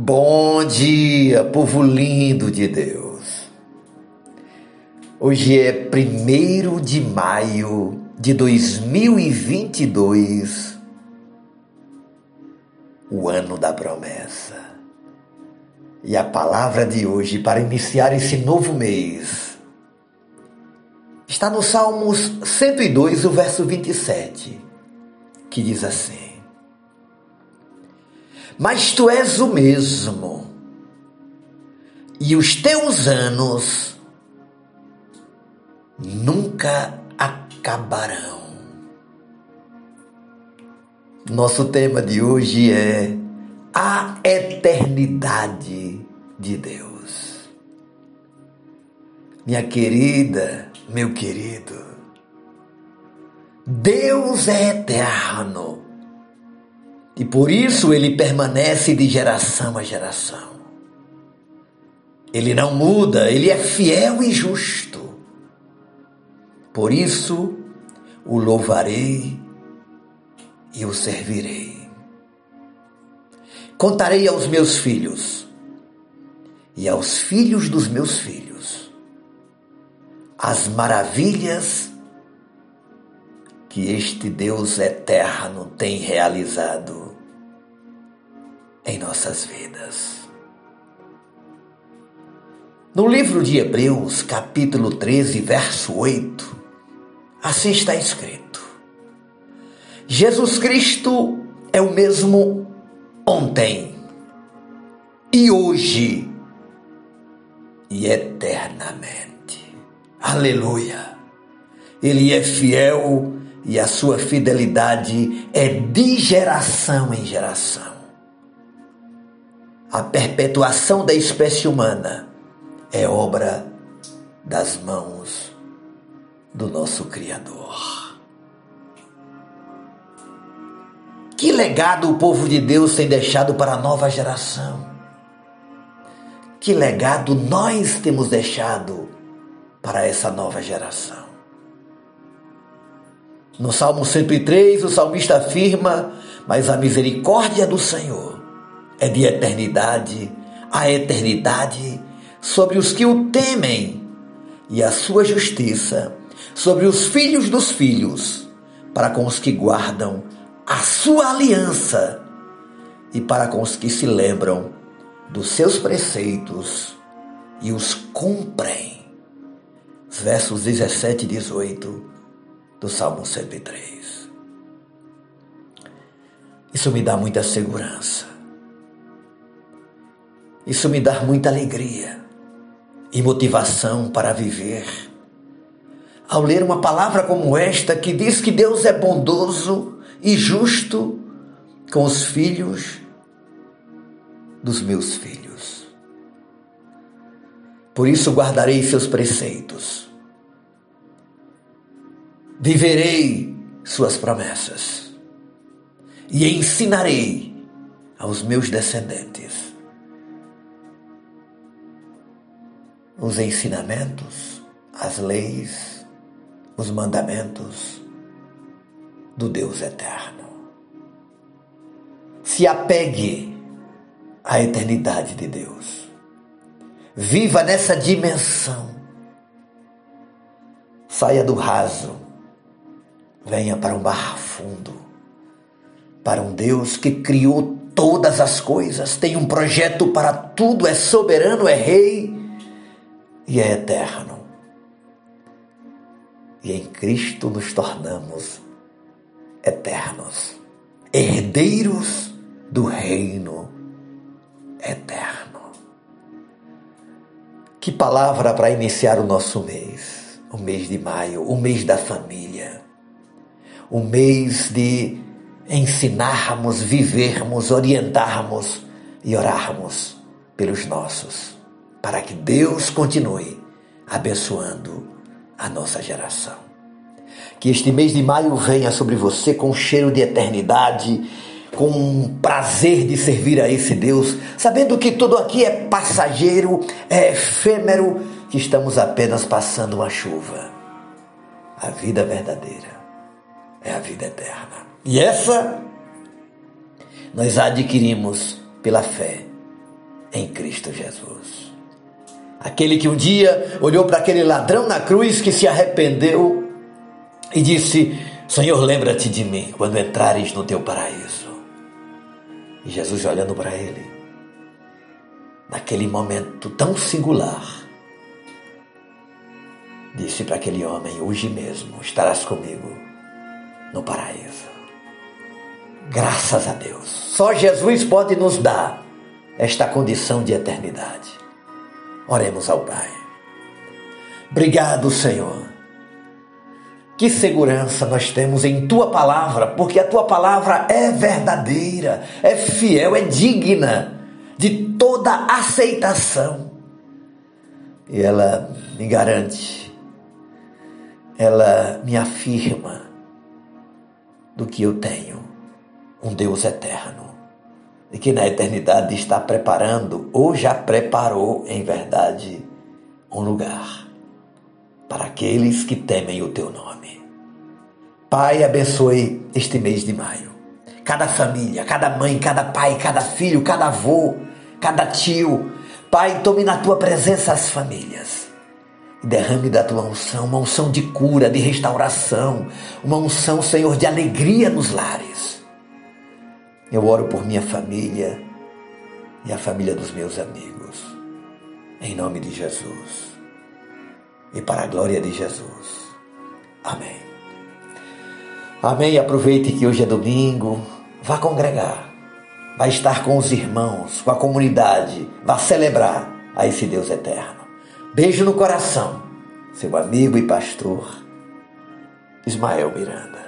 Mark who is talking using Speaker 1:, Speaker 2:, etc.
Speaker 1: Bom dia, povo lindo de Deus. Hoje é 1 de maio de 2022, o ano da promessa. E a palavra de hoje para iniciar esse novo mês está no Salmos 102, o verso 27, que diz assim: mas tu és o mesmo, e os teus anos nunca acabarão. Nosso tema de hoje é a eternidade de Deus. Minha querida, meu querido, Deus é eterno e por isso ele permanece de geração a geração. Ele não muda, ele é fiel e justo. Por isso o louvarei e o servirei. Contarei aos meus filhos e aos filhos dos meus filhos as maravilhas que este Deus eterno tem realizado em nossas vidas. No livro de Hebreus, capítulo 13, verso 8, assim está escrito: Jesus Cristo é o mesmo ontem e hoje e eternamente. Aleluia! Ele é fiel e a sua fidelidade é de geração em geração a perpetuação da espécie humana é obra das mãos do nosso Criador. Que legado o povo de Deus tem deixado para a nova geração? Que legado nós temos deixado para essa nova geração? No Salmo 103, o salmista afirma: Mas a misericórdia do Senhor é de eternidade a eternidade sobre os que o temem e a sua justiça sobre os filhos dos filhos, para com os que guardam a sua aliança e para com os que se lembram dos seus preceitos e os cumprem. Versos 17 e 18 do Salmo 103. Isso me dá muita segurança isso me dá muita alegria e motivação para viver. Ao ler uma palavra como esta que diz que Deus é bondoso e justo com os filhos dos meus filhos. Por isso guardarei seus preceitos. Viverei suas promessas e ensinarei aos meus descendentes os ensinamentos, as leis, os mandamentos do Deus eterno. Se apegue à eternidade de Deus. Viva nessa dimensão. Saia do raso. Venha para um mar fundo. Para um Deus que criou todas as coisas, tem um projeto para tudo, é soberano, é rei e é eterno. E em Cristo nos tornamos eternos, herdeiros do reino eterno. Que palavra para iniciar o nosso mês, o mês de maio, o mês da família, o mês de ensinarmos, vivermos, orientarmos e orarmos pelos nossos para que Deus continue abençoando a nossa geração. Que este mês de maio venha sobre você com cheiro de eternidade, com um prazer de servir a esse Deus, sabendo que tudo aqui é passageiro, é efêmero, que estamos apenas passando uma chuva. A vida verdadeira é a vida eterna. E essa nós adquirimos pela fé em Cristo Jesus. Aquele que um dia olhou para aquele ladrão na cruz que se arrependeu e disse: Senhor, lembra-te de mim quando entrares no teu paraíso. E Jesus olhando para ele, naquele momento tão singular, disse para aquele homem: Hoje mesmo estarás comigo no paraíso. Graças a Deus. Só Jesus pode nos dar esta condição de eternidade. Oremos ao Pai. Obrigado, Senhor. Que segurança nós temos em tua palavra, porque a tua palavra é verdadeira, é fiel, é digna de toda aceitação. E ela me garante, ela me afirma do que eu tenho um Deus eterno e que na eternidade está preparando ou já preparou em verdade um lugar para aqueles que temem o teu nome. Pai, abençoe este mês de maio. Cada família, cada mãe, cada pai, cada filho, cada avô, cada tio. Pai, tome na tua presença as famílias derrame da tua unção, uma unção de cura, de restauração, uma unção, Senhor, de alegria nos lares. Eu oro por minha família e a família dos meus amigos, em nome de Jesus e para a glória de Jesus. Amém. Amém. Aproveite que hoje é domingo, vá congregar, vá estar com os irmãos, com a comunidade, vá celebrar a esse Deus eterno. Beijo no coração, seu amigo e pastor Ismael Miranda.